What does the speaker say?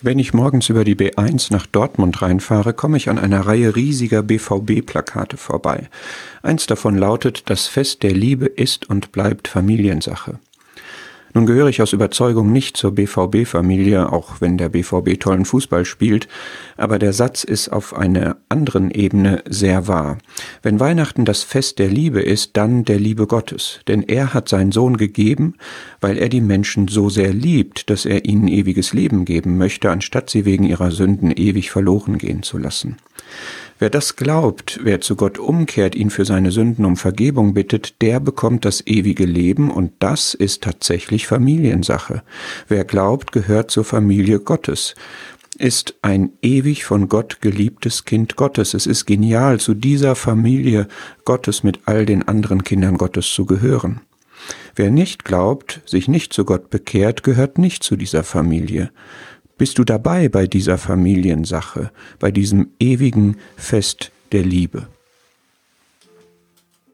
Wenn ich morgens über die B1 nach Dortmund reinfahre, komme ich an einer Reihe riesiger BVB-Plakate vorbei. Eins davon lautet, das Fest der Liebe ist und bleibt Familiensache. Nun gehöre ich aus Überzeugung nicht zur BVB-Familie, auch wenn der BVB tollen Fußball spielt, aber der Satz ist auf einer anderen Ebene sehr wahr. Wenn Weihnachten das Fest der Liebe ist, dann der Liebe Gottes, denn er hat seinen Sohn gegeben, weil er die Menschen so sehr liebt, dass er ihnen ewiges Leben geben möchte, anstatt sie wegen ihrer Sünden ewig verloren gehen zu lassen. Wer das glaubt, wer zu Gott umkehrt, ihn für seine Sünden um Vergebung bittet, der bekommt das ewige Leben und das ist tatsächlich Familiensache. Wer glaubt, gehört zur Familie Gottes ist ein ewig von Gott geliebtes Kind Gottes. Es ist genial, zu dieser Familie Gottes mit all den anderen Kindern Gottes zu gehören. Wer nicht glaubt, sich nicht zu Gott bekehrt, gehört nicht zu dieser Familie. Bist du dabei bei dieser Familiensache, bei diesem ewigen Fest der Liebe?